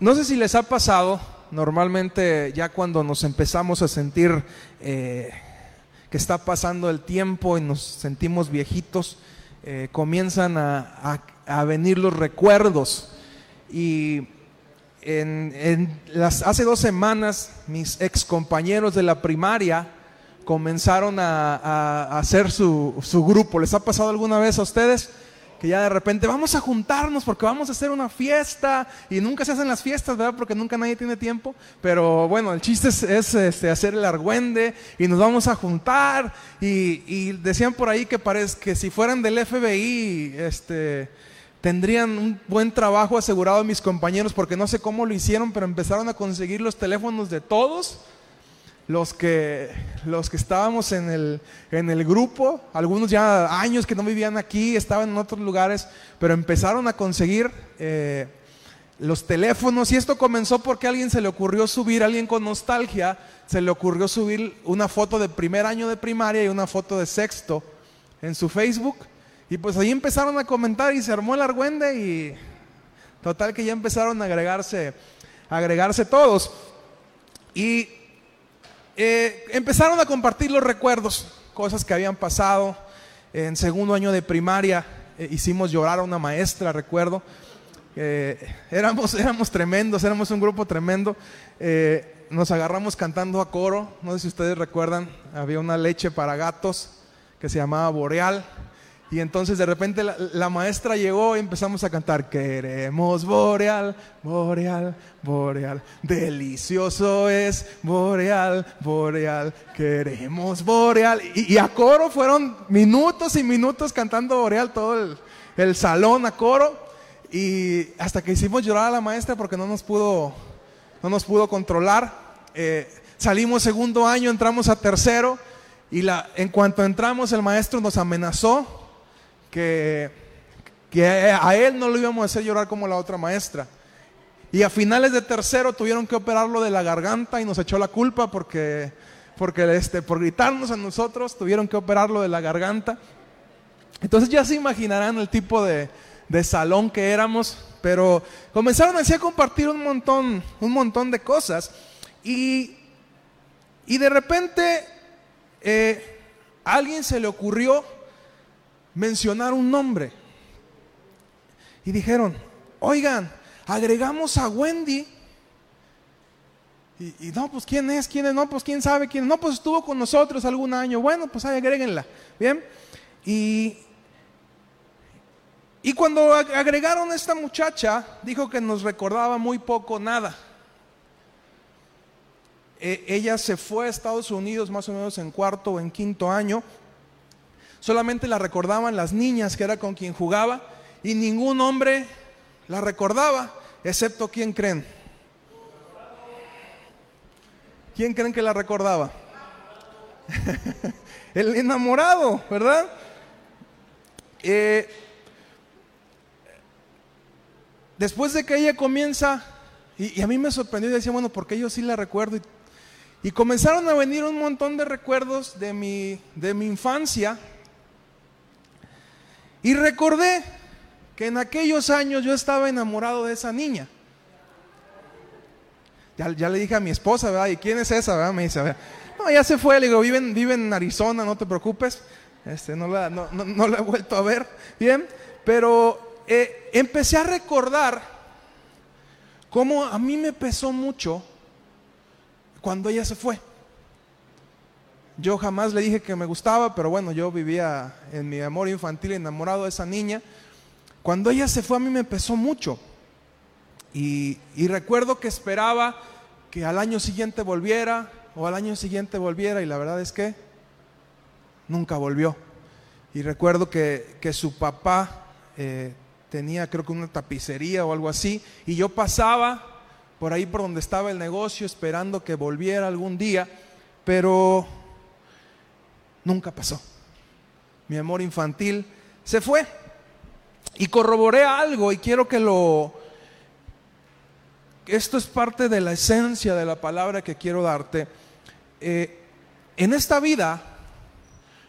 No sé si les ha pasado, normalmente ya cuando nos empezamos a sentir eh, que está pasando el tiempo y nos sentimos viejitos, eh, comienzan a, venir los recuerdos. Y en, las, hace dos semanas mis ex compañeros de la primaria comenzaron a, hacer su, su grupo. ¿Les ha pasado alguna vez a ustedes? Que ya de repente vamos a juntarnos porque vamos a hacer una fiesta y nunca se hacen las fiestas, ¿verdad? Porque nunca nadie tiene tiempo. Pero bueno, el chiste es, este, hacer el argüende y nos vamos a juntar. Y, decían por ahí que, parece, que si fueran del FBI, este, tendrían un buen trabajo asegurado mis compañeros porque no sé cómo lo hicieron, pero empezaron a conseguir los teléfonos de todos los que, los que estábamos en el, en el grupo, algunos ya años que no vivían aquí, estaban en otros lugares, pero empezaron a conseguir eh, los teléfonos y esto comenzó porque a alguien se le ocurrió subir, alguien con nostalgia, se le ocurrió subir una foto de primer año de primaria y una foto de sexto en su Facebook. Y pues ahí empezaron a comentar y se armó el argüende y total que ya empezaron a agregarse, a agregarse todos. Y eh, empezaron a compartir los recuerdos, cosas que habían pasado. En segundo año de primaria eh, hicimos llorar a una maestra, recuerdo. Eh, éramos, éramos tremendos, éramos un grupo tremendo. nos agarramos cantando a coro. No sé si ustedes recuerdan, había una leche para gatos que se llamaba Boreal. Y entonces de repente la, maestra llegó y empezamos a cantar, queremos boreal, boreal, boreal, delicioso es boreal, boreal, queremos boreal. Y, a coro fueron minutos y minutos cantando boreal, todo el, salón a coro. Y hasta que hicimos llorar a la maestra porque no nos pudo, no nos pudo controlar. Eh, salimos segundo año, entramos a tercero. Y la, en cuanto entramos, el maestro nos amenazó que, que a él no lo íbamos a hacer llorar como la otra maestra. Y a finales de tercero tuvieron que operarlo de la garganta y nos echó la culpa porque, porque este, por gritarnos a nosotros tuvieron que operarlo de la garganta. Entonces ya se imaginarán el tipo de, de salón que éramos, pero comenzaron así a compartir un montón, un montón de cosas. Y, y de repente eh, a alguien se le ocurrió mencionar un nombre. Y dijeron, oigan, agregamos a Wendy. Y, no, pues quién es, quién es, no, pues quién sabe quién. No, pues estuvo con nosotros algún año. Bueno, pues ahí agréguenla. Bien. Y, y cuando agregaron a esta muchacha, dijo que nos recordaba muy poco nada. E, ella se fue a Estados Unidos más o menos en cuarto o en quinto año Solamente la recordaban las niñas que era con quien jugaba y ningún hombre la recordaba, excepto quién creen. ¿Quién creen que la recordaba? El enamorado, ¿verdad? Eh, después de que ella comienza, y, a mí me sorprendió y decía, bueno, porque yo sí la recuerdo. Y, y, comenzaron a venir un montón de recuerdos de mi, de mi infancia y recordé que en aquellos años yo estaba enamorado de esa niña. Ya, le dije a mi esposa, ¿verdad? ¿Y quién es esa? ¿verdad? Me dice, no, ya se fue, le digo, vive, vive en Arizona, no te preocupes. Este, no, la, no, he vuelto a ver. Bien, pero eh, empecé a recordar cómo a mí me pesó mucho cuando ella se fue. Yo jamás le dije que me gustaba, pero bueno, yo vivía en mi amor infantil enamorado de esa niña. Cuando ella se fue a mí me pesó mucho. Y, recuerdo que esperaba que al año siguiente volviera o al año siguiente volviera y la verdad es que nunca volvió. Y recuerdo que, su papá eh, tenía creo que una tapicería o algo así y yo pasaba por ahí por donde estaba el negocio esperando que volviera algún día, pero nunca pasó. Mi amor infantil se fue. Y corroboré algo y quiero que lo... Esto es parte de la esencia de la palabra que quiero darte. Eh, en esta vida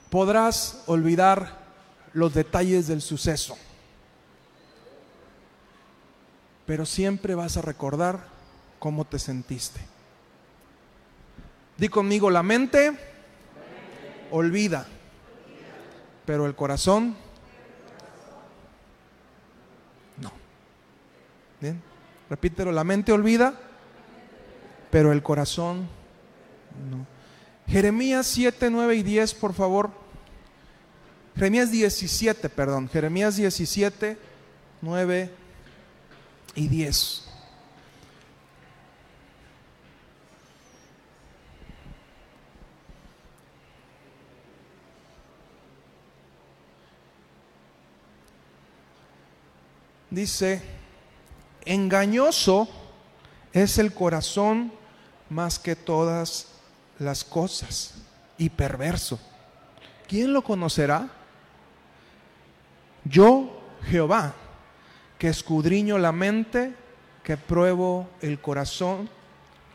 podrás olvidar los detalles del suceso. pero siempre vas a recordar cómo te sentiste. Di conmigo, la mente olvida, pero el corazón no. Bien, repítelo, la mente olvida, pero el corazón no. Jeremías 7, 9 y 10, por favor. Jeremías 17, perdón. Jeremías 17, 9 y 10. Dice, engañoso es el corazón más que todas las cosas y perverso. ¿Quién lo conocerá? Yo, Jehová, que escudriño la mente, que pruebo el corazón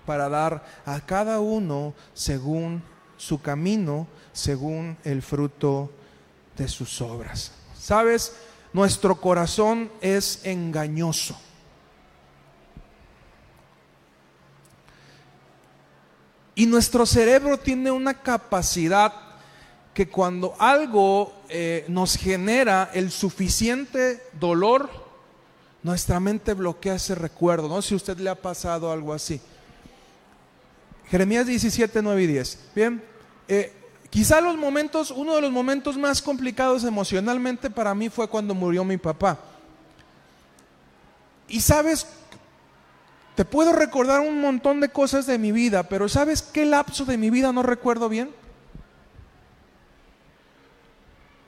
para dar a cada uno según su camino, según el fruto de sus obras. ¿Sabes? Nuestro corazón es engañoso. Y nuestro cerebro tiene una capacidad que cuando algo eh, nos genera el suficiente dolor, nuestra mente bloquea ese recuerdo. No si a usted le ha pasado algo así. Jeremías 17, 9 y 10. Bien, eh, quizá los momentos, uno de los momentos más complicados emocionalmente para mí fue cuando murió mi papá. Y sabes, te puedo recordar un montón de cosas de mi vida, pero ¿sabes qué lapso de mi vida no recuerdo bien?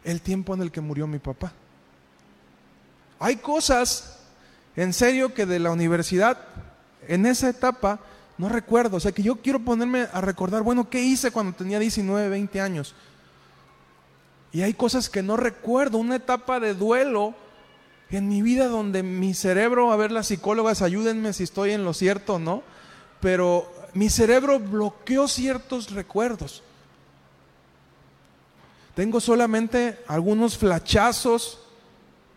El tiempo en el que murió mi papá. Hay cosas, en serio, que de la universidad, en esa etapa, no recuerdo. O sea, que yo quiero ponerme a recordar, bueno, ¿qué hice cuando tenía 19, 20 años? Y hay cosas que no recuerdo, una etapa de duelo en mi vida donde mi cerebro, a ver las psicólogas, ayúdenme si estoy en lo cierto o no, pero mi cerebro bloqueó ciertos recuerdos. Tengo solamente algunos flachazos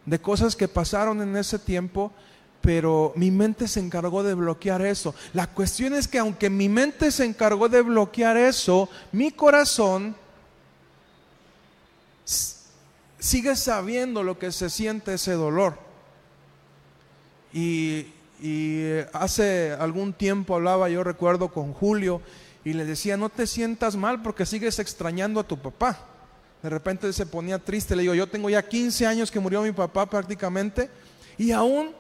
de cosas que pasaron en ese tiempo, pero mi mente se encargó de bloquear eso. La cuestión es que aunque mi mente se encargó de bloquear eso, mi corazón sigue sabiendo lo que se siente ese dolor. Y, hace algún tiempo hablaba, yo recuerdo, con Julio y le decía, no te sientas mal porque sigues extrañando a tu papá. De repente se ponía triste, le digo, yo tengo ya 15 años que murió mi papá prácticamente y aún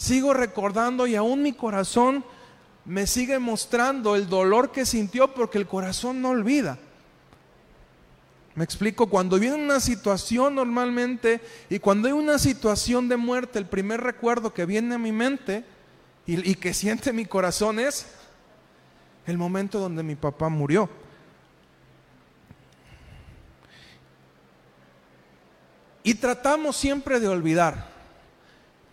sigo recordando y aún mi corazón me sigue mostrando el dolor que sintió porque el corazón no olvida. Me explico, cuando viene una situación normalmente y cuando hay una situación de muerte, el primer recuerdo que viene a mi mente y, que siente mi corazón es el momento donde mi papá murió. Y tratamos siempre de olvidar,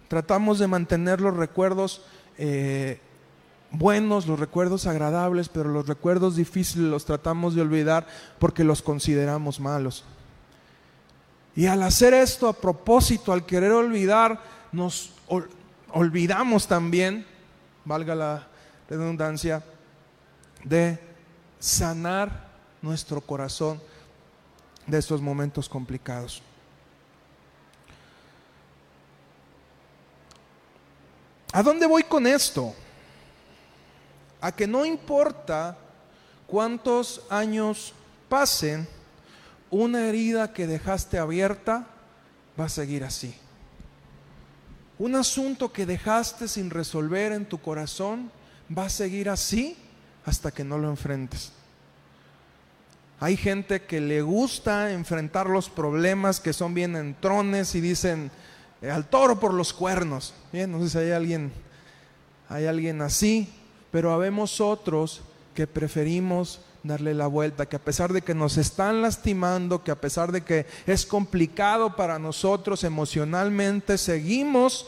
tratamos de mantener los recuerdos eh, buenos, los recuerdos agradables, pero los recuerdos difíciles los tratamos de olvidar porque los consideramos malos. Y al hacer esto a propósito, al querer olvidar, nos olvidamos también, valga la redundancia, de sanar nuestro corazón de estos momentos complicados. ¿A dónde voy con esto? a que no importa cuántos años pasen, una herida que dejaste abierta va a seguir así. Un asunto que dejaste sin resolver en tu corazón va a seguir así hasta que no lo enfrentes. Hay gente que le gusta enfrentar los problemas que son bien entrones y dicen al toro por los cuernos. Bien, no sé si hay alguien, hay alguien así pero habemos otros que preferimos darle la vuelta, que a pesar de que nos están lastimando, que a pesar de que es complicado para nosotros emocionalmente, seguimos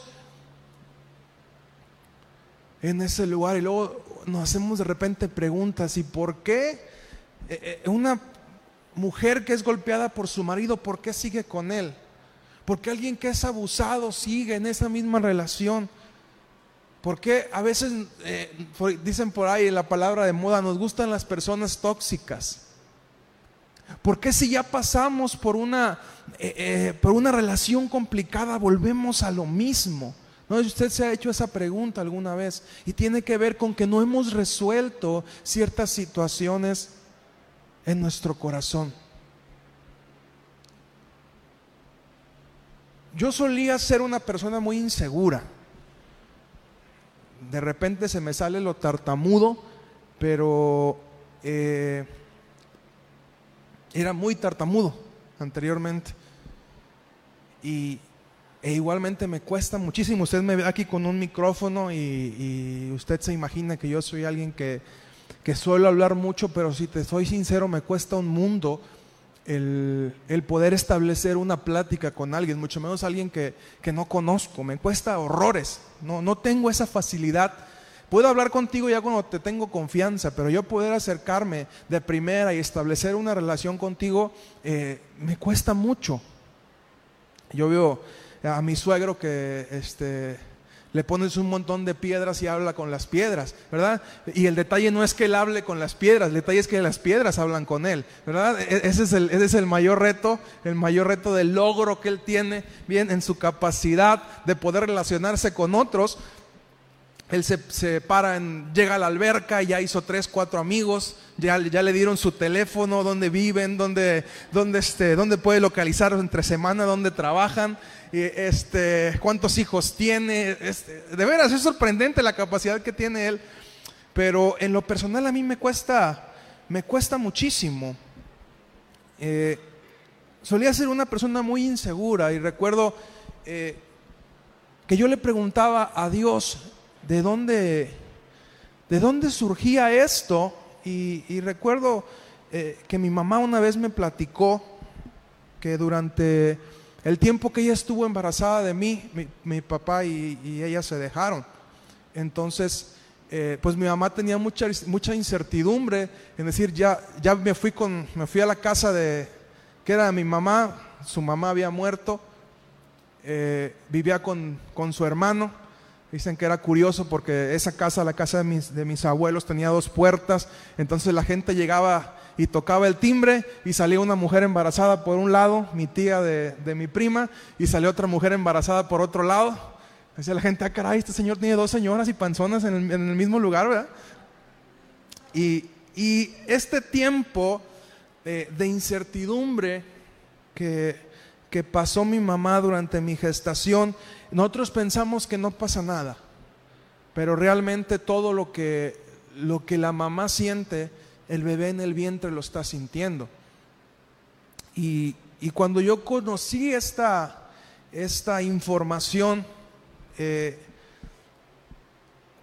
en ese lugar y luego nos hacemos de repente preguntas, ¿y por qué eh, eh, una mujer que es golpeada por su marido, por qué sigue con él? Porque alguien que es abusado sigue en esa misma relación. ¿Por qué a veces, eh, dicen por ahí la palabra de moda, nos gustan las personas tóxicas? ¿Por qué si ya pasamos por una, eh, eh, por una relación complicada volvemos a lo mismo? ¿No? Usted se ha hecho esa pregunta alguna vez y tiene que ver con que no hemos resuelto ciertas situaciones en nuestro corazón. Yo solía ser una persona muy insegura de repente se me sale lo tartamudo, pero eh, era muy tartamudo anteriormente. Y e igualmente me cuesta muchísimo. Usted me ve aquí con un micrófono y, usted se imagina que yo soy alguien que, que, suelo hablar mucho, pero si te soy sincero, me cuesta un mundo el, poder establecer una plática con alguien, mucho menos alguien que, no conozco. Me cuesta horrores. No, no tengo esa facilidad. Puedo hablar contigo ya cuando te tengo confianza, pero yo poder acercarme de primera y establecer una relación contigo eh, me cuesta mucho. Yo veo a mi suegro que este, le pones un montón de piedras y habla con las piedras, ¿verdad? Y el detalle no es que él hable con las piedras, el detalle es que las piedras hablan con él, ¿verdad? E-, ese es el, ese es el mayor reto, el mayor reto del logro que él tiene, bien, en su capacidad de poder relacionarse con otros. Él se, para, en, llega a la alberca, ya hizo tres, cuatro amigos, ya, ya le dieron su teléfono, dónde viven, dónde, dónde, este, dónde puede localizar entre semana, dónde trabajan este, cuántos hijos tiene. Este, de veras, es sorprendente la capacidad que tiene él. Pero en lo personal a mí me cuesta, me cuesta muchísimo. Eh, solía ser una persona muy insegura y recuerdo eh, que yo le preguntaba a Dios de dónde, de dónde surgía esto y, recuerdo eh, que mi mamá una vez me platicó que durante el tiempo que ella estuvo embarazada de mí, mi, papá y, ella se dejaron. Entonces, eh, pues mi mamá tenía mucha, mucha incertidumbre en decir, ya, ya me, fui con, me fui a la casa de, que era mi mamá, su mamá había muerto, eh, vivía con, con, su hermano. Dicen que era curioso porque esa casa, la casa de mis, abuelos, tenía dos puertas, entonces la gente llegaba y tocaba el timbre y salía una mujer embarazada por un lado, mi tía de, mi prima, y salió otra mujer embarazada por otro lado. Decía la gente, ah, caray, este señor tiene dos señoras y panzonas en el, mismo lugar, ¿verdad? Y, este tiempo de incertidumbre que pasó mi mamá durante mi gestación, nosotros pensamos que no pasa nada, pero realmente todo lo que, lo que la mamá siente el bebé en el vientre lo está sintiendo. Y, cuando yo conocí esta, esta información, eh,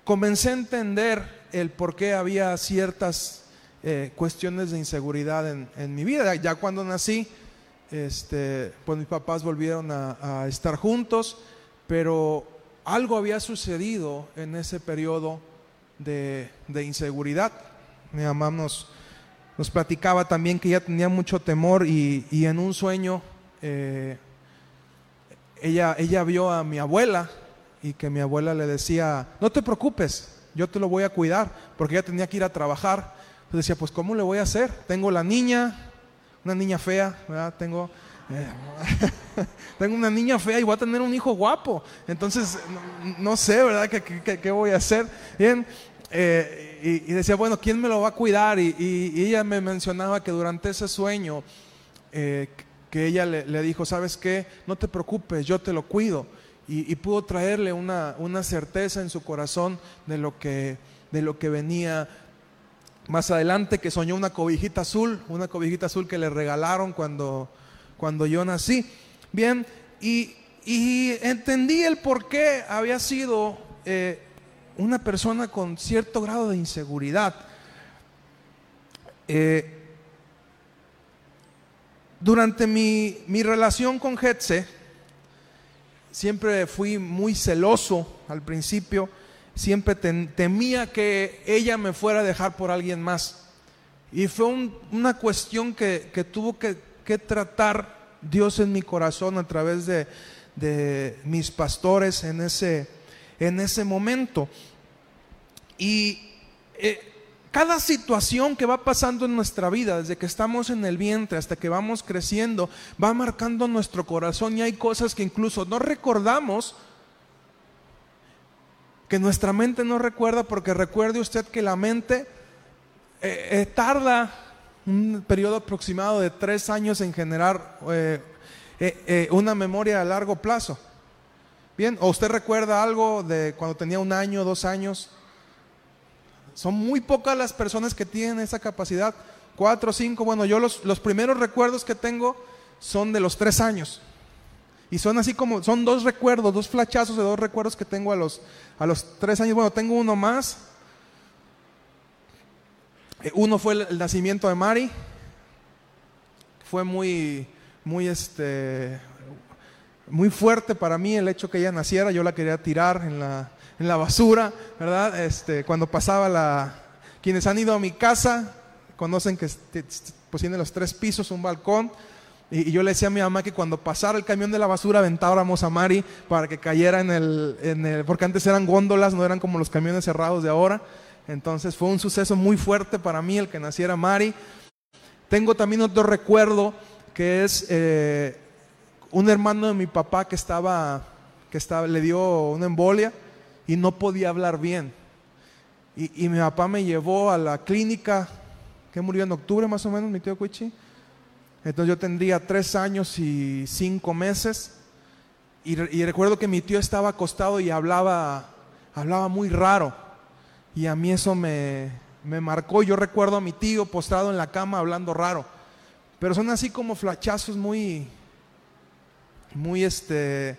comencé a entender el por qué había ciertas eh, cuestiones de inseguridad en, mi vida. Ya cuando nací, este, pues mis papás volvieron a, estar juntos, pero algo había sucedido en ese periodo de, inseguridad. Mi mamá nos, platicaba también que ella tenía mucho temor y, en un sueño eh, ella, vio a mi abuela y que mi abuela le decía, no te preocupes, yo te lo voy a cuidar, porque ella tenía que ir a trabajar. Entonces decía, pues ¿cómo le voy a hacer? Tengo la niña, una niña fea, ¿verdad? Tengo, tengo una niña fea y voy a tener un hijo guapo. Entonces, no, sé, ¿verdad? ¿Qué, qué voy a hacer? Bien, eh, y, decía, bueno, ¿quién me lo va a cuidar? Y, ella me mencionaba que durante ese sueño, eh, que ella le, dijo, ¿sabes qué? No te preocupes, yo te lo cuido. Y, pudo traerle una, una, certeza en su corazón de lo, que, de lo que venía más adelante, que soñó una cobijita azul, una cobijita azul que le regalaron cuando, cuando yo nací. Bien, y, entendí el por qué había sido eh, una persona con cierto grado de inseguridad. Eh, durante mi, relación con Hetze, siempre fui muy celoso al principio, siempre temía que ella me fuera a dejar por alguien más. Y fue una cuestión que, tuvo que, tratar Dios en mi corazón a través de, de mis pastores en ese, en ese momento. Y eh, cada situación que va pasando en nuestra vida, desde que estamos en el vientre hasta que vamos creciendo, va marcando nuestro corazón y hay cosas que incluso no recordamos, que nuestra mente no recuerda, porque recuerde usted que la mente eh, eh, tarda un periodo aproximado de tres años en generar una memoria a largo plazo. Bien, o usted recuerda algo de cuando tenía un año, dos años, son muy pocas las personas que tienen esa capacidad. Cuatro, cinco, bueno, yo los, los primeros recuerdos que tengo son de los tres años. Y son así como, son dos recuerdos, dos flachazos de dos recuerdos que tengo a los, a los tres años. Bueno, tengo uno más. Eh, uno fue el, nacimiento de Mari. Fue muy, muy, este, muy fuerte para mí el hecho que ella naciera. Yo la quería tirar en la, en la basura, ¿verdad? Este, cuando pasaba la... Quienes han ido a mi casa conocen que pues tiene los tres pisos, un balcón. Y, yo le decía a mi mamá que cuando pasara el camión de la basura aventábamos a Mari para que cayera en el, en el... Porque antes eran góndolas, no eran como los camiones cerrados de ahora. Entonces fue un suceso muy fuerte para mí el que naciera Mari. Tengo también otro recuerdo que es eh, un hermano de mi papá que estaba, que estaba, le dio una embolia y no podía hablar bien. Y, mi papá me llevó a la clínica, que murió en octubre más o menos, mi tío Cuichi. Entonces yo tendría tres años y cinco meses. Y, recuerdo que mi tío estaba acostado y hablaba, hablaba muy raro. Y a mí eso me, me marcó. Yo recuerdo a mi tío postrado en la cama hablando raro. Pero son así como flachazos muy, muy este,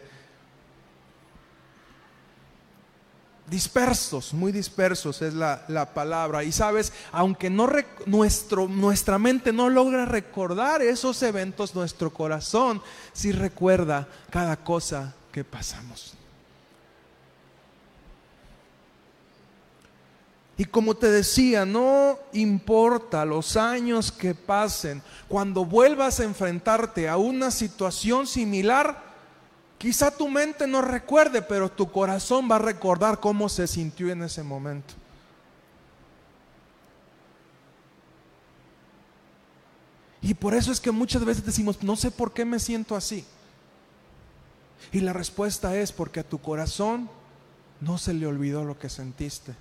dispersos, muy dispersos es la, palabra. Y sabes, aunque no nuestro, nuestra mente no logra recordar esos eventos, nuestro corazón sí recuerda cada cosa que pasamos. Y como te decía, no importa los años que pasen, cuando vuelvas a enfrentarte a una situación similar, Quizá tu mente no recuerde, pero tu corazón va a recordar cómo se sintió en ese momento. Y por eso es que muchas veces decimos, no sé por qué me siento así. Y la respuesta es porque a tu corazón no se le olvidó lo que sentiste.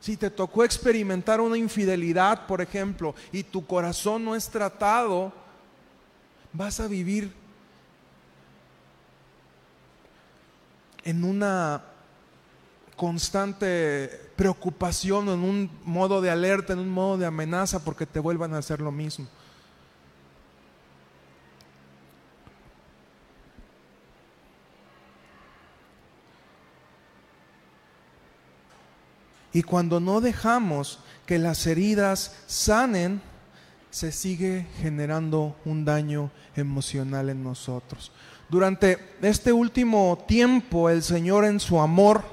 Si te tocó experimentar una infidelidad, por ejemplo, y tu corazón no es tratado, vas a vivir en una constante preocupación, en un modo de alerta, en un modo de amenaza porque te vuelvan a hacer lo mismo. Y cuando no dejamos que las heridas sanen, se sigue generando un daño emocional en nosotros. Durante este último tiempo el Señor en su amor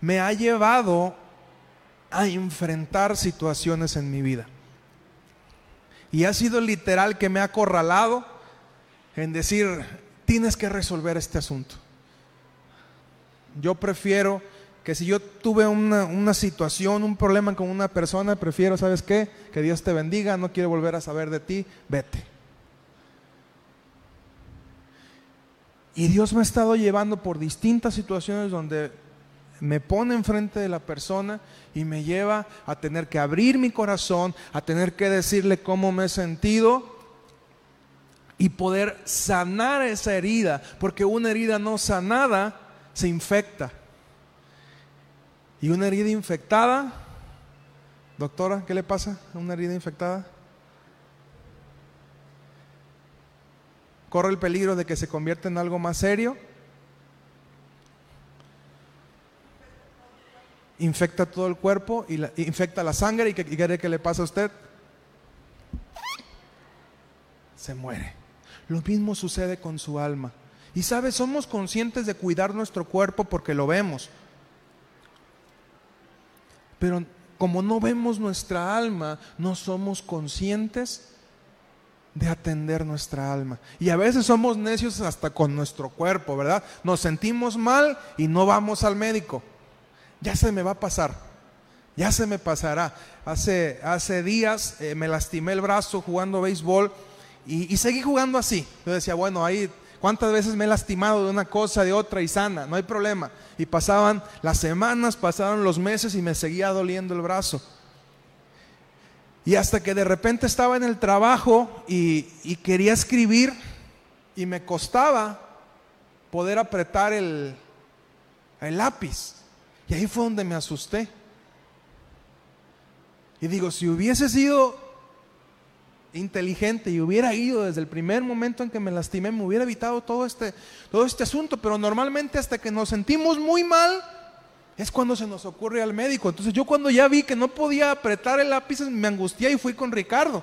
me ha llevado a enfrentar situaciones en mi vida. Y ha sido literal que me ha acorralado en decir, tienes que resolver este asunto. Yo prefiero que si yo tuve una, una, situación, un problema con una persona, prefiero, ¿sabes qué? Que Dios te bendiga, no quiero volver a saber de ti, vete. Y Dios me ha estado llevando por distintas situaciones donde me pone enfrente de la persona y me lleva a tener que abrir mi corazón, a tener que decirle cómo me he sentido y poder sanar esa herida, porque una herida no sanada se infecta. Y una herida infectada, doctora, ¿qué le pasa a una herida infectada? corre el peligro de que se convierta en algo más serio. Infecta todo el cuerpo y infecta la sangre y ¿qué quiere que le pasa a usted? Se muere. Lo mismo sucede con su alma. Y sabes, somos conscientes de cuidar nuestro cuerpo porque lo vemos. Pero como no vemos nuestra alma, no somos conscientes de atender nuestra alma. Y a veces somos necios hasta con nuestro cuerpo, ¿verdad? Nos sentimos mal y no vamos al médico. Ya se me va a pasar, ya se me pasará. Hace, días eh, me lastimé el brazo jugando béisbol y, seguí jugando así. Yo decía, bueno, ahí, ¿cuántas veces me he lastimado de una cosa, de otra y sana? No hay problema. Y pasaban las semanas, pasaron los meses y me seguía doliendo el brazo. Y hasta que de repente estaba en el trabajo y, quería escribir y me costaba poder apretar el, el lápiz. Y ahí fue donde me asusté. Y digo, si hubiese sido inteligente y hubiera ido desde el primer momento en que me lastimé, me hubiera evitado todo este, todo este asunto. Pero normalmente hasta que nos sentimos muy mal, es cuando se nos ocurre al médico. Entonces yo cuando ya vi que no podía apretar el lápiz, me angustié y fui con Ricardo.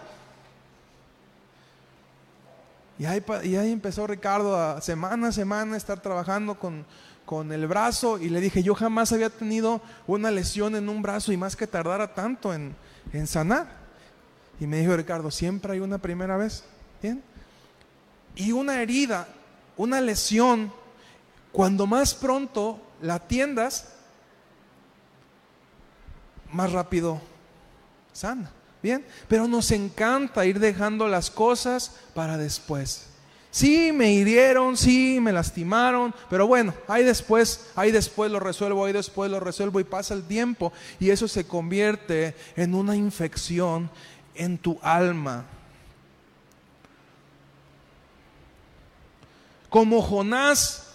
Y ahí, y ahí empezó Ricardo a semana a semana estar trabajando con, con el brazo y le dije, yo jamás había tenido una lesión en un brazo y más que tardara tanto en, en sanar. Y me dijo Ricardo, siempre hay una primera vez. ¿Bien? Y una herida, una lesión, cuando más pronto la atiendas, más rápido sana. Bien, pero nos encanta ir dejando las cosas para después. Sí, me hirieron, sí, me lastimaron, pero bueno, ahí después, ahí después lo resuelvo, ahí después lo resuelvo y pasa el tiempo y eso se convierte en una infección en tu alma. Como Jonás,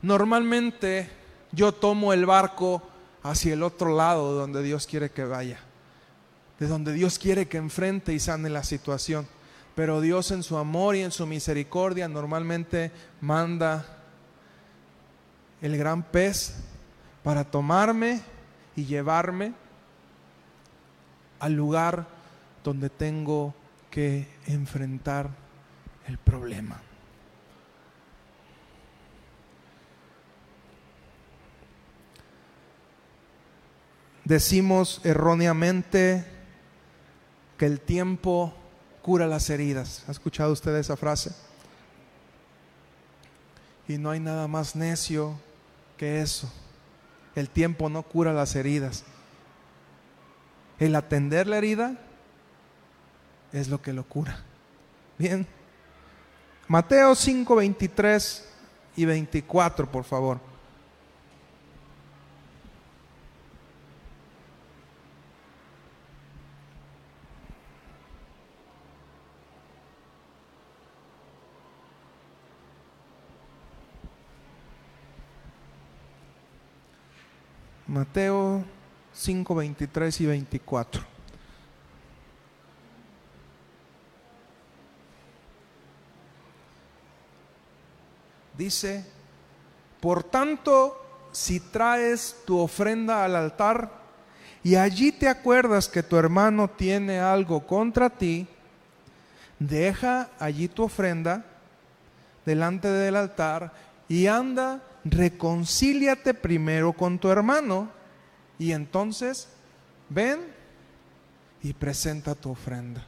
normalmente yo tomo el barco hacia el otro lado donde Dios quiere que vaya, de donde Dios quiere que enfrente y sane la situación. Pero Dios en su amor y en su misericordia normalmente manda el gran pez para tomarme y llevarme al lugar donde tengo que enfrentar el problema. decimos erróneamente que el tiempo cura las heridas. ¿Ha escuchado usted esa frase? Y no hay nada más necio que eso. El tiempo no cura las heridas. El atender la herida es lo que lo cura. Bien. Mateo 5, 23 y 24, por favor. Mateo 5, 23 y 24. Dice, por tanto, si traes tu ofrenda al altar y allí te acuerdas que tu hermano tiene algo contra ti, deja allí tu ofrenda delante del altar y anda reconcíliate primero con tu hermano y entonces ven y presenta tu ofrenda.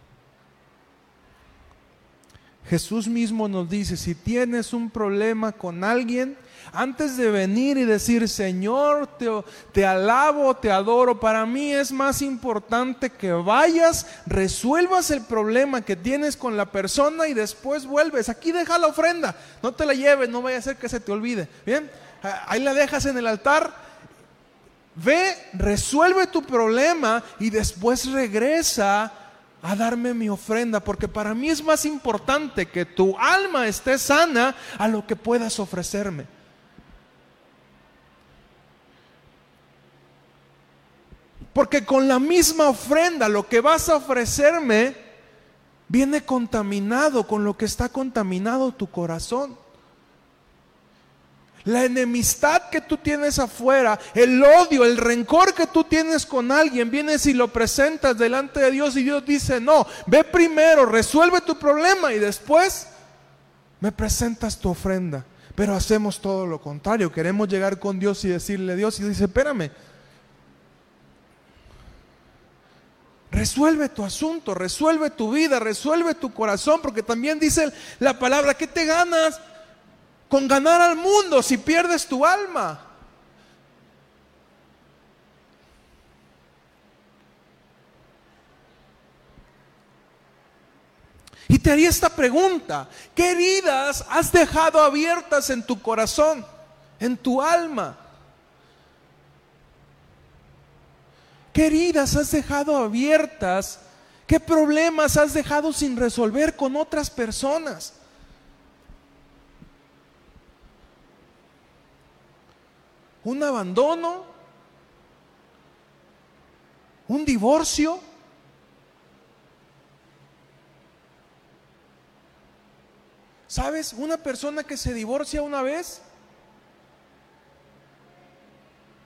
Jesús mismo nos dice, si tienes un problema con alguien, antes de venir y decir, Señor, te, te, alabo, te adoro, para mí es más importante que vayas, resuelvas el problema que tienes con la persona y después vuelves. Aquí deja la ofrenda, no te la lleves, no vaya a ser que se te olvide. Bien, ahí la dejas en el altar. Ve, resuelve tu problema y después regresa a darme mi ofrenda, porque para mí es más importante que tu alma esté sana a lo que puedas ofrecerme. Porque con la misma ofrenda lo que vas a ofrecerme viene contaminado con lo que está contaminado tu corazón. La enemistad que tú tienes afuera, el odio, el rencor que tú tienes con alguien, vienes y lo presentas delante de Dios y Dios dice, no, ve primero, resuelve tu problema y después me presentas tu ofrenda. Pero hacemos todo lo contrario, queremos llegar con Dios y decirle a Dios y dice, espérame, Resuelve tu asunto, resuelve tu vida, resuelve tu corazón, porque también dice la palabra, ¿qué te ganas con ganar al mundo si pierdes tu alma? Y te haría esta pregunta, ¿qué heridas has dejado abiertas en tu corazón, en tu alma? ¿Qué heridas has dejado abiertas? ¿Qué problemas has dejado sin resolver con otras personas? ¿Un abandono? ¿Un divorcio? ¿Sabes? Una persona que se divorcia una vez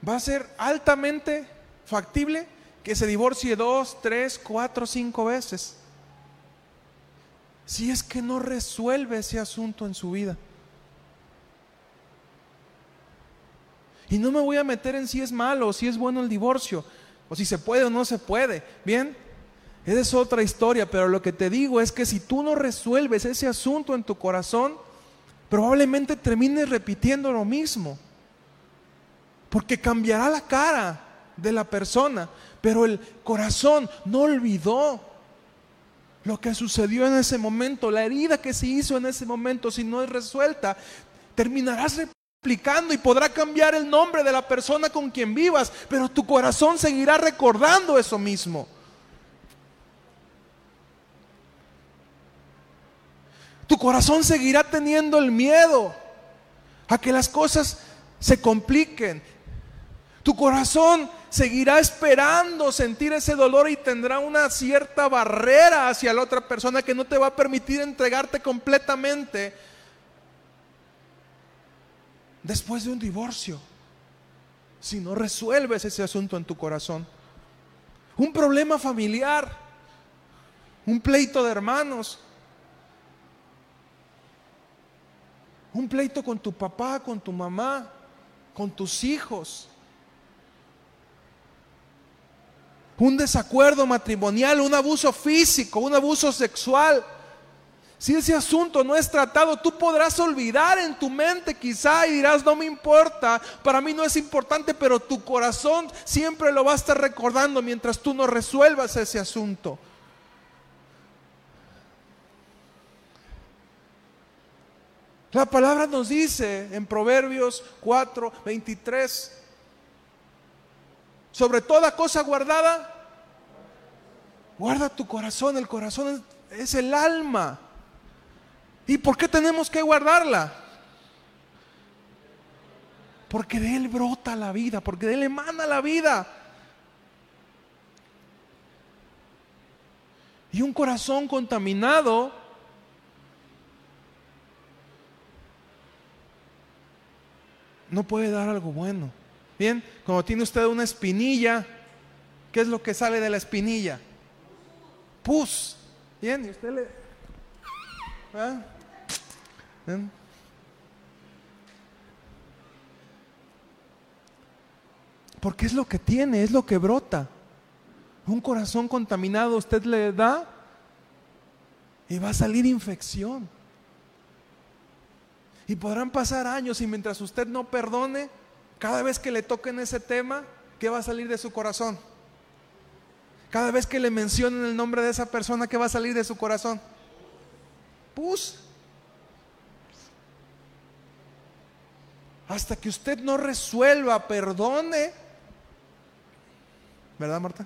va a ser altamente factible que se divorcie dos, tres, cuatro, cinco veces. Si es que no resuelve ese asunto en su vida. Y no me voy a meter en si es malo o si es bueno el divorcio, o si se puede o no se puede. Bien, esa es otra historia, pero lo que te digo es que si tú no resuelves ese asunto en tu corazón, probablemente termines repitiendo lo mismo. Porque cambiará la cara de la persona, pero el corazón no olvidó lo que sucedió en ese momento, la herida que se hizo en ese momento, si no es resuelta, terminarás replicando y podrá cambiar el nombre de la persona con quien vivas, pero tu corazón seguirá recordando eso mismo. Tu corazón seguirá teniendo el miedo a que las cosas se compliquen. Tu corazón seguirá esperando sentir ese dolor y tendrá una cierta barrera hacia la otra persona que no te va a permitir entregarte completamente después de un divorcio. Si no resuelves ese asunto en tu corazón. Un problema familiar, un pleito de hermanos, Un pleito con tu papá, con tu mamá, con tus hijos. Un desacuerdo matrimonial, un abuso físico, un abuso sexual. Si ese asunto no es tratado, tú podrás olvidar en tu mente quizá y dirás, no me importa, para mí no es importante, pero tu corazón siempre lo va a estar recordando mientras tú no resuelvas ese asunto. La palabra nos dice en Proverbios 4, 23, sobre toda cosa guardada, guarda tu corazón, el corazón es, el alma. ¿Y por qué tenemos que guardarla? Porque de él brota la vida, porque de él emana la vida. Y un corazón contaminado no puede dar algo bueno. Bien, cuando tiene usted una espinilla, ¿qué es lo que sale de la espinilla? Pus. Bien, y usted le... ¿Ah? Porque es lo que tiene, es lo que brota. Un corazón contaminado usted le da y va a salir infección. Y podrán pasar años y mientras usted no perdone, cada vez que le toquen ese tema, ¿qué va a salir de su corazón? Cada vez que le mencionen el nombre de esa persona, ¿qué va a salir de su corazón? Pus. Hasta que usted no resuelva, perdone. ¿Verdad, Marta?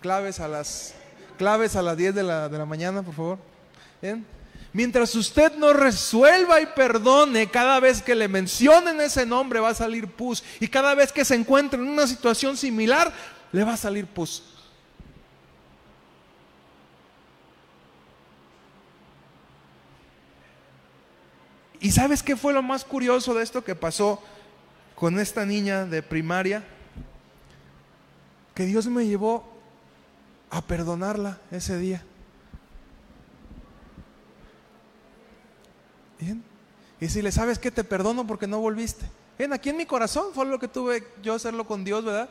Claves a las claves a las 10 de la, de la mañana, por favor. Mientras usted no resuelva y perdone, cada vez que le mencionen ese nombre va a salir pus. Y cada vez que se encuentre en una situación similar, le va a salir pus. ¿Y sabes qué fue lo más curioso de esto que pasó con esta niña de primaria? Que Dios me llevó a perdonarla ese día. Bien. Y si le sabes que te perdono porque no volviste. Ven, aquí en mi corazón fue lo que tuve yo hacerlo con Dios, ¿verdad?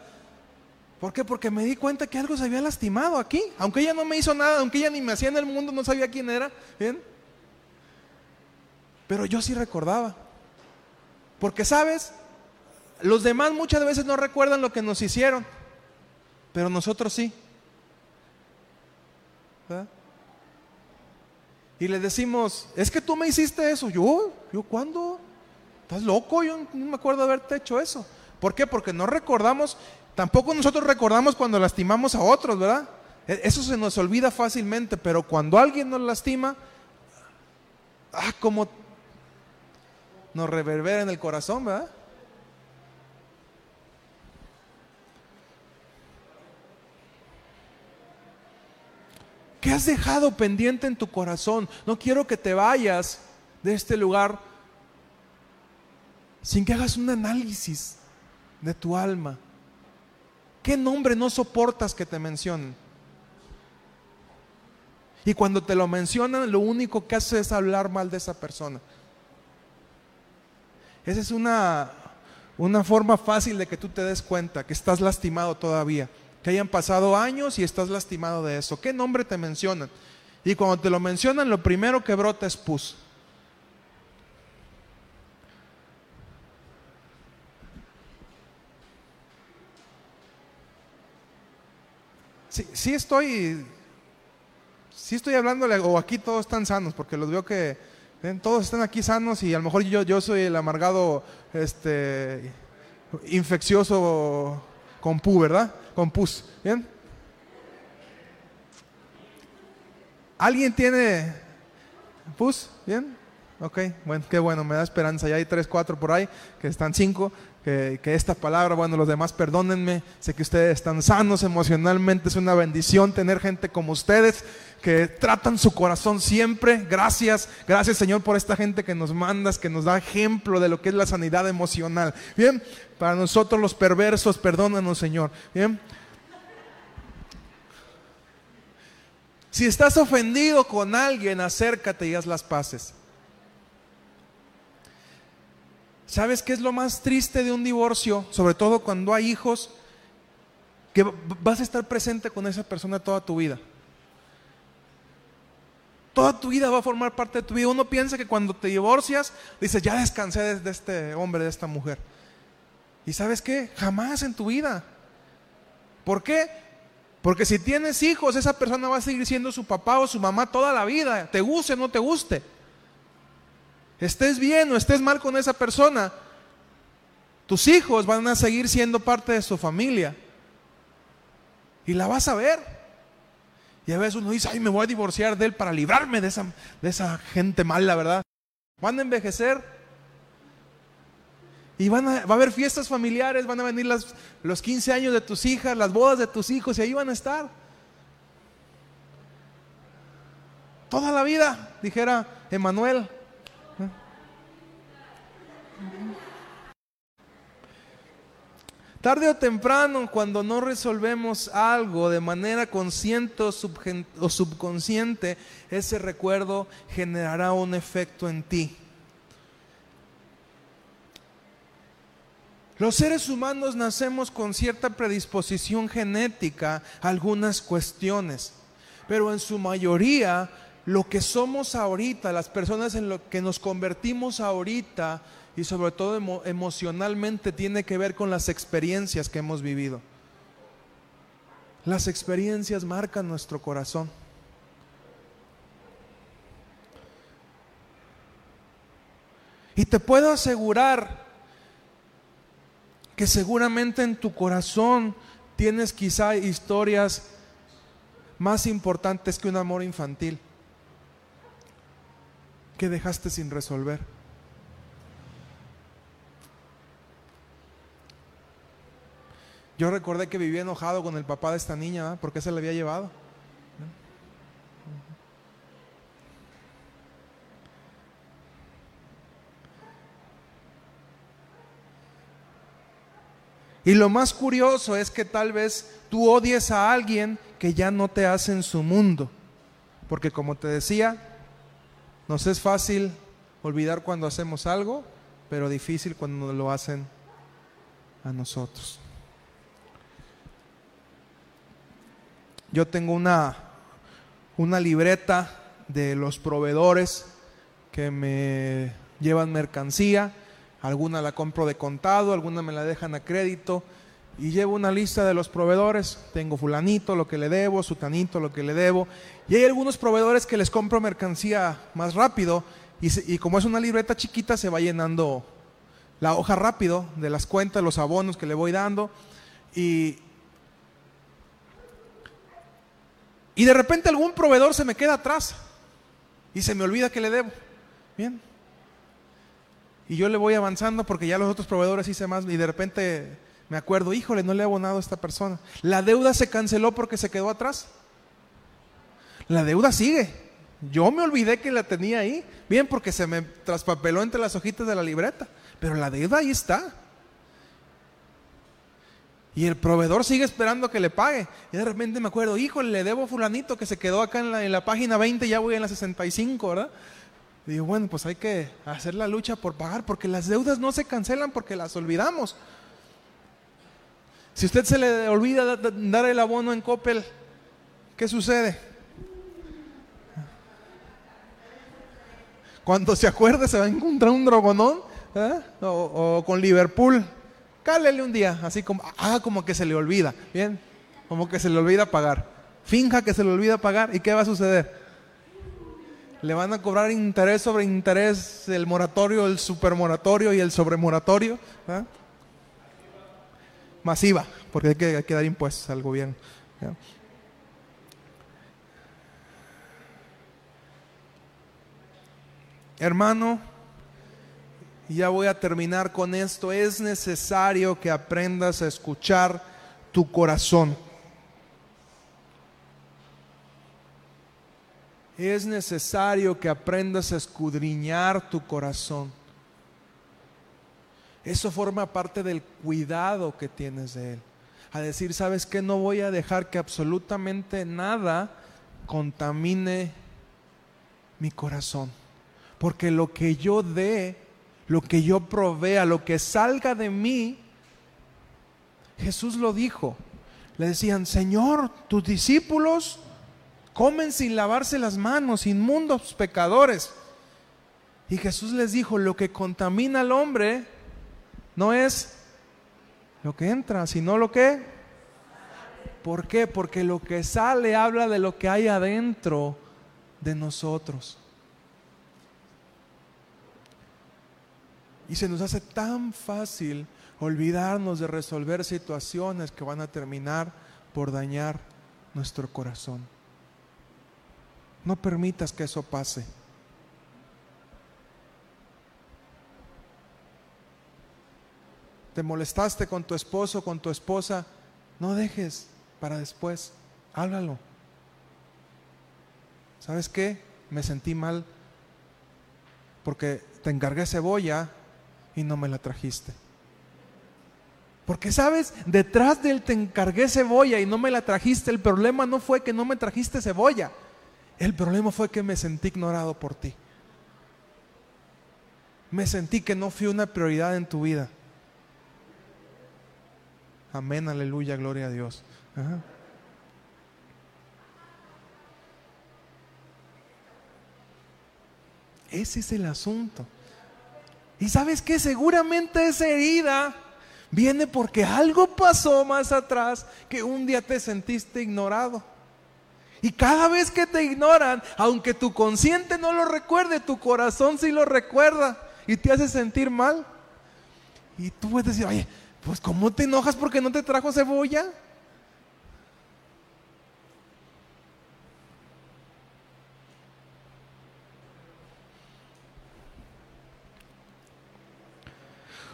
¿Por qué? Porque me di cuenta que algo se había lastimado aquí. Aunque ella no me hizo nada, aunque ella ni me hacía en el mundo, no sabía quién era. ¿Bien? Pero yo sí recordaba. Porque, ¿sabes? Los demás muchas veces no recuerdan lo que nos hicieron. Pero nosotros sí. Y le decimos, es que tú me hiciste eso. Yo, yo, ¿cuándo? ¿Estás loco? Yo no me acuerdo haberte hecho eso. ¿Por qué? Porque no recordamos Tampoco nosotros recordamos cuando lastimamos a otros, ¿verdad? E-, eso se nos olvida fácilmente, pero cuando alguien nos lastima, ah, como nos reverbera en el corazón, ¿verdad? ¿Qué has dejado pendiente en tu corazón? No quiero que te vayas de este lugar sin que hagas un análisis de tu alma. ¿Qué nombre no soportas que te mencionen? Y cuando te lo mencionan, lo único que hace es hablar mal de esa persona. Esa es una, una forma fácil de que tú te des cuenta que estás lastimado todavía. Que hayan pasado años y estás lastimado de eso. ¿Qué nombre te mencionan? Y cuando te lo mencionan, lo primero que brota es pus. sí, estoy, sí estoy hablándole, o aquí todos están sanos, porque los veo que todos están aquí sanos y a lo mejor yo, yo soy el amargado, este, infeccioso con pu, ¿verdad? Con pus, ¿bien? ¿Alguien tiene pus? ¿Bien? Ok, bueno, qué bueno, me da esperanza. Ya hay tres, cuatro por ahí, que están cinco que, esta palabra, bueno, los demás perdónenme, sé que ustedes están sanos emocionalmente, es una bendición tener gente como ustedes que tratan su corazón siempre. Gracias, gracias Señor por esta gente que nos mandas, que nos da ejemplo de lo que es la sanidad emocional. Bien, para nosotros los perversos, perdónanos Señor. Bien. Si estás ofendido con alguien, acércate y haz las paces. ¿Sabes qué es lo más triste de un divorcio? Sobre todo cuando hay hijos, que vas a estar presente con esa persona toda tu vida. Toda tu vida va a formar parte de tu vida. Uno piensa que cuando te divorcias, dices, ya descansé de este hombre, de esta mujer. ¿Y sabes qué? Jamás en tu vida. ¿Por qué? Porque si tienes hijos, esa persona va a seguir siendo su papá o su mamá toda la vida, te guste o no te guste estés bien o estés mal con esa persona, tus hijos van a seguir siendo parte de su familia. Y la vas a ver. Y a veces uno dice, ay, me voy a divorciar de él para librarme de esa, de esa gente mala, ¿verdad? Van a envejecer. Y van a, va a haber fiestas familiares, van a venir las, los 15 años de tus hijas, las bodas de tus hijos, y ahí van a estar. Toda la vida, dijera Emanuel. Tarde o temprano, cuando no resolvemos algo de manera consciente o, subconsciente, ese recuerdo generará un efecto en ti. Los seres humanos nacemos con cierta predisposición genética a algunas cuestiones, pero en su mayoría lo que somos ahorita, las personas en lo que nos convertimos ahorita, y sobre todo emocionalmente tiene que ver con las experiencias que hemos vivido. Las experiencias marcan nuestro corazón. Y te puedo asegurar que seguramente en tu corazón tienes quizá historias más importantes que un amor infantil que dejaste sin resolver. Yo recordé que vivía enojado con el papá de esta niña, porque se la había llevado. Y lo más curioso es que tal vez tú odies a alguien que ya no te hace en su mundo. Porque como te decía, nos es fácil olvidar cuando hacemos algo, pero difícil cuando lo hacen a nosotros. Yo tengo una, una libreta de los proveedores que me llevan mercancía, alguna la compro de contado, alguna me la dejan a crédito. Y llevo una lista de los proveedores, tengo fulanito lo que le debo, sutanito lo que le debo, y hay algunos proveedores que les compro mercancía más rápido. Y, y como es una libreta chiquita se va llenando la hoja rápido de las cuentas, los abonos que le voy dando. Y, y de repente algún proveedor se me queda atrás y se me olvida que le debo. Bien. Y yo le voy avanzando porque ya los otros proveedores hice más y de repente me acuerdo, híjole, no le he abonado a esta persona. La deuda se canceló porque se quedó atrás. La deuda sigue. Yo me olvidé que la tenía ahí. Bien, porque se me traspapeló entre las hojitas de la libreta. Pero la deuda ahí está. Y el proveedor sigue esperando que le pague. Y de repente me acuerdo, híjole, le debo fulanito que se quedó acá en la, en la página 20, ya voy en la 65, ¿verdad? Y digo, bueno, pues hay que hacer la lucha por pagar, porque las deudas no se cancelan porque las olvidamos. Si usted se le olvida dar el abono en Coppel, ¿qué sucede? Cuando se acuerde se va a encontrar un drogonón ¿eh? o, con Liverpool. Cálele un día, así como, ah, como que se le olvida, bien, como que se le olvida pagar. Finja que se le olvida pagar y ¿qué va a suceder? Le van a cobrar interés sobre interés, el moratorio, el supermoratorio y el sobremoratorio. ¿eh? masiva, porque hay que, dar impuestos al gobierno. Hermano, ya voy a terminar con esto, es necesario que aprendas a escuchar tu corazón. Es necesario que aprendas a escudriñar tu corazón. Eso forma parte del cuidado que tienes de Él. A decir, ¿sabes qué? No voy a dejar que absolutamente nada contamine mi corazón. Porque lo que yo dé, lo que yo provea, lo que salga de mí, Jesús lo dijo. Le decían, Señor, tus discípulos comen sin lavarse las manos, inmundos pecadores. Y Jesús les dijo, lo que contamina al hombre no es lo que entra, sino lo que... ¿Por qué? Porque lo que sale habla de lo que hay adentro de nosotros. Y se nos hace tan fácil olvidarnos de resolver situaciones que van a terminar por dañar nuestro corazón. No permitas que eso pase. te molestaste con tu esposo, con tu esposa, no dejes para después, háblalo. ¿Sabes qué? Me sentí mal porque te encargué cebolla y no me la trajiste. Porque sabes, detrás del te encargué cebolla y no me la trajiste, el problema no fue que no me trajiste cebolla. El problema fue que me sentí ignorado por ti. Me sentí que no fui una prioridad en tu vida. Amén, aleluya, gloria a Dios. Ese es el asunto. Y sabes que seguramente esa herida viene porque algo pasó más atrás que un día te sentiste ignorado. Y cada vez que te ignoran, aunque tu consciente no lo recuerde, tu corazón sí lo recuerda y te hace sentir mal. Y tú puedes decir, oye, pues ¿cómo te enojas porque no te trajo cebolla?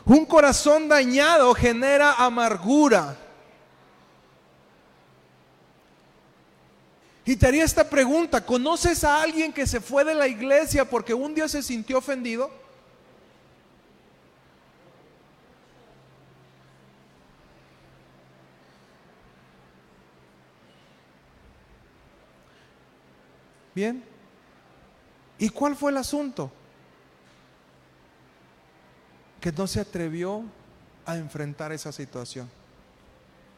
Un corazón dañado genera amargura. Y te haría esta pregunta, ¿conoces a alguien que se fue de la iglesia porque un día se sintió ofendido? Bien. ¿Y cuál fue el asunto? Que no se atrevió a enfrentar esa situación.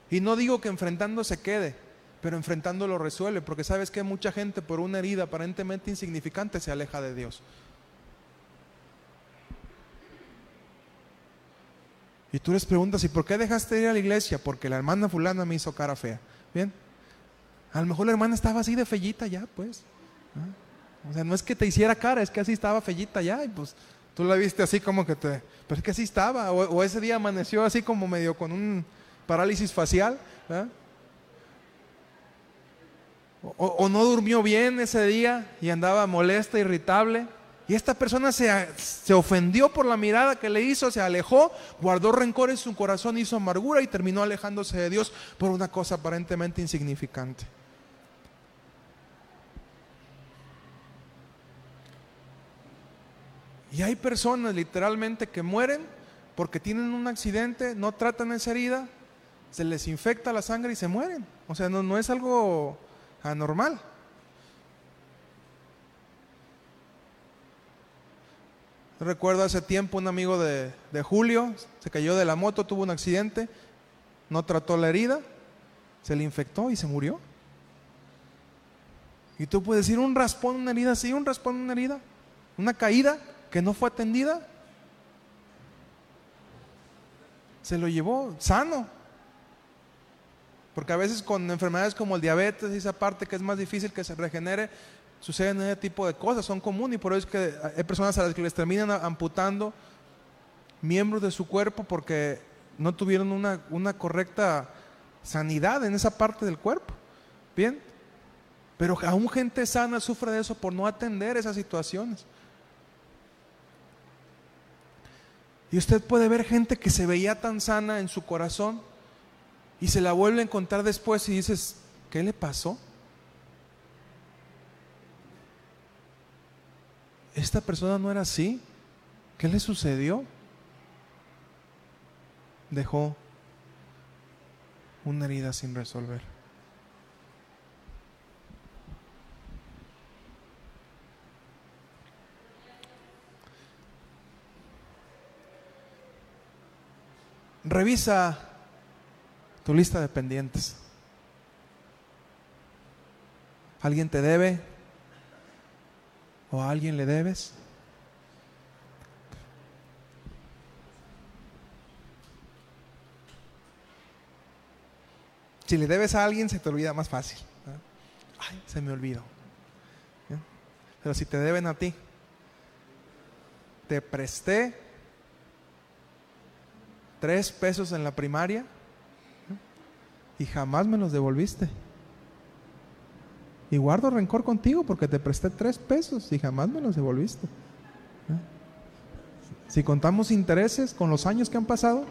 Y no digo que enfrentando se quede, pero enfrentando lo resuelve, porque sabes que mucha gente por una herida aparentemente insignificante se aleja de Dios. Y tú les preguntas, ¿y por qué dejaste de ir a la iglesia? Porque la hermana fulana me hizo cara fea. Bien. A lo mejor la hermana estaba así de fellita ya, pues. O sea, no es que te hiciera cara, es que así estaba fellita ya. Y pues tú la viste así como que te... Pero es que así estaba. O, ese día amaneció así como medio con un parálisis facial. O, no durmió bien ese día y andaba molesta, irritable. Y esta persona se, se, ofendió por la mirada que le hizo, se alejó, guardó rencor en su corazón, hizo amargura y terminó alejándose de Dios por una cosa aparentemente insignificante. Y hay personas literalmente que mueren porque tienen un accidente, no tratan esa herida, se les infecta la sangre y se mueren. O sea, no, es algo anormal. Recuerdo hace tiempo un amigo de, Julio, se cayó de la moto, tuvo un accidente, no trató la herida, se le infectó y se murió. Y tú puedes decir un raspón, una herida, sí, un raspón, una herida, una caída que no fue atendida. Se lo llevó sano. Porque a veces con enfermedades como el diabetes y esa parte que es más difícil que se regenere, suceden ese tipo de cosas, son comunes y por eso es que hay personas a las que les terminan amputando miembros de su cuerpo porque no tuvieron una, una correcta sanidad en esa parte del cuerpo. Bien, pero aún gente sana sufre de eso por no atender esas situaciones. Y usted puede ver gente que se veía tan sana en su corazón y se la vuelve a encontrar después y dices, ¿qué le pasó? esta persona no era así. ¿Qué le sucedió? Dejó una herida sin resolver. Revisa tu lista de pendientes. ¿Alguien te debe? ¿O a alguien le debes? Si le debes a alguien, se te olvida más fácil. Ay, se me olvidó. Pero si te deben a ti, te presté tres pesos en la primaria y jamás me los devolviste. Y guardo rencor contigo porque te presté tres pesos y jamás me los devolviste. Si contamos intereses con los años que han pasado,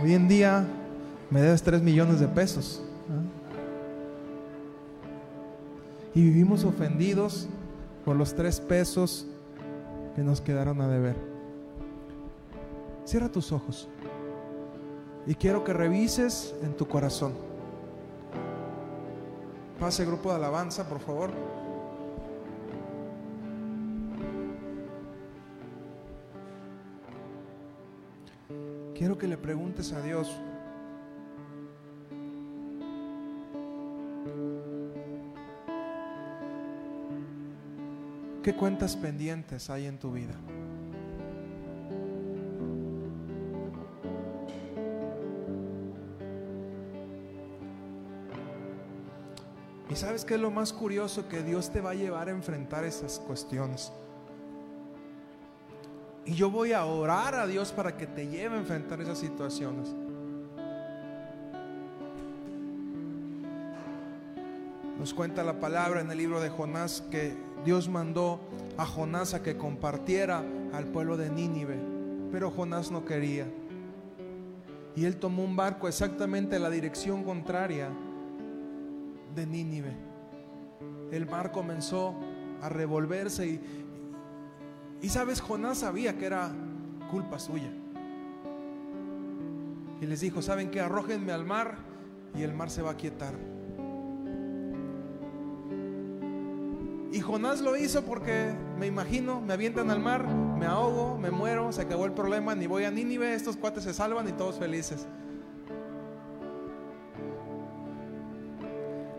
hoy en día me debes tres millones de pesos. Y vivimos ofendidos por los tres pesos que nos quedaron a deber. Cierra tus ojos y quiero que revises en tu corazón. Pase grupo de alabanza, por favor. Quiero que le preguntes a Dios. ¿Qué cuentas pendientes hay en tu vida? Y sabes que es lo más curioso que Dios te va a llevar a enfrentar esas cuestiones. Y yo voy a orar a Dios para que te lleve a enfrentar esas situaciones. Nos cuenta la palabra en el libro de Jonás que Dios mandó a Jonás a que compartiera al pueblo de Nínive, pero Jonás no quería. Y él tomó un barco exactamente en la dirección contraria de Nínive. El mar comenzó a revolverse y, y sabes, Jonás sabía que era culpa suya. Y les dijo, ¿saben qué? Arrójenme al mar y el mar se va a quietar. Y Jonás lo hizo porque, me imagino, me avientan al mar, me ahogo, me muero, se acabó el problema, ni voy a Nínive, estos cuates se salvan y todos felices.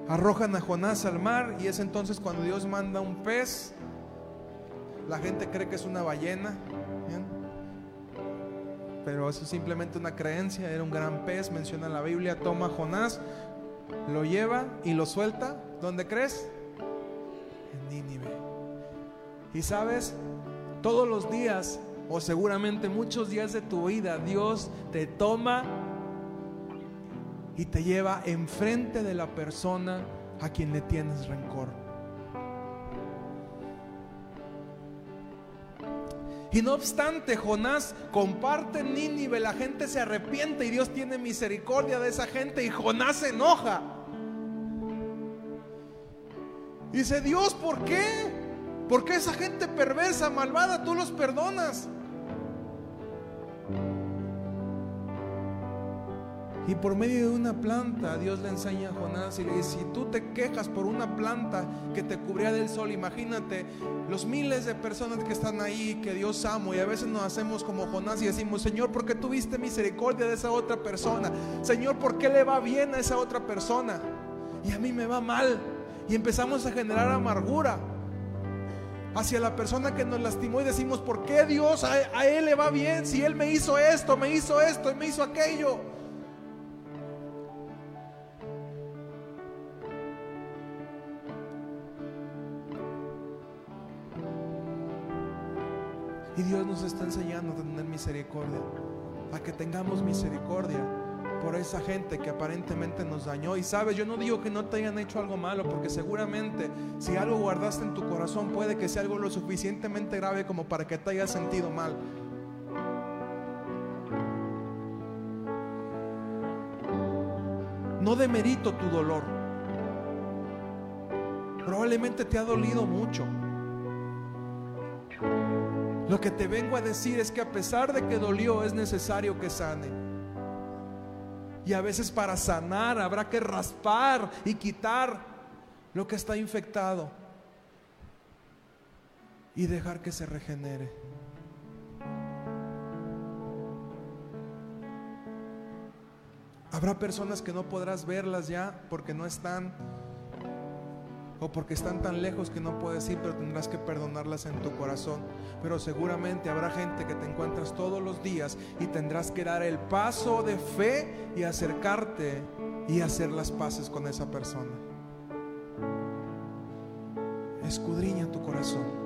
Arrojan a Jonás al mar y es entonces cuando Dios manda un pez. La gente cree que es una ballena, pero eso es simplemente una creencia, era un gran pez, menciona la Biblia, toma a Jonás, lo lleva y lo suelta. ¿Dónde crees? En Nínive. Y sabes, todos los días, o seguramente muchos días de tu vida, Dios te toma y te lleva enfrente de la persona a quien le tienes rencor. Y no obstante, Jonás comparte Nínive, la gente se arrepiente y Dios tiene misericordia de esa gente y Jonás se enoja. Dice, Dios, ¿por qué? ¿Por qué esa gente perversa, malvada, tú los perdonas? Y por medio de una planta, Dios le enseña a Jonás y le dice, si tú te quejas por una planta que te cubría del sol, imagínate los miles de personas que están ahí, que Dios amo, y a veces nos hacemos como Jonás y decimos, Señor, ¿por qué tuviste misericordia de esa otra persona? Señor, ¿por qué le va bien a esa otra persona? Y a mí me va mal. Y empezamos a generar amargura hacia la persona que nos lastimó y decimos, ¿por qué Dios a, a él le va bien si él me hizo esto, me hizo esto y me hizo aquello? Y Dios nos está enseñando a tener misericordia, a que tengamos misericordia por esa gente que aparentemente nos dañó. Y sabes, yo no digo que no te hayan hecho algo malo, porque seguramente si algo guardaste en tu corazón puede que sea algo lo suficientemente grave como para que te hayas sentido mal. No demerito tu dolor. Probablemente te ha dolido mucho. Lo que te vengo a decir es que a pesar de que dolió, es necesario que sane. Y a veces para sanar habrá que raspar y quitar lo que está infectado y dejar que se regenere. Habrá personas que no podrás verlas ya porque no están o porque están tan lejos que no puedes ir, pero tendrás que perdonarlas en tu corazón. Pero seguramente habrá gente que te encuentras todos los días y tendrás que dar el paso de fe y acercarte y hacer las paces con esa persona. Escudriña tu corazón.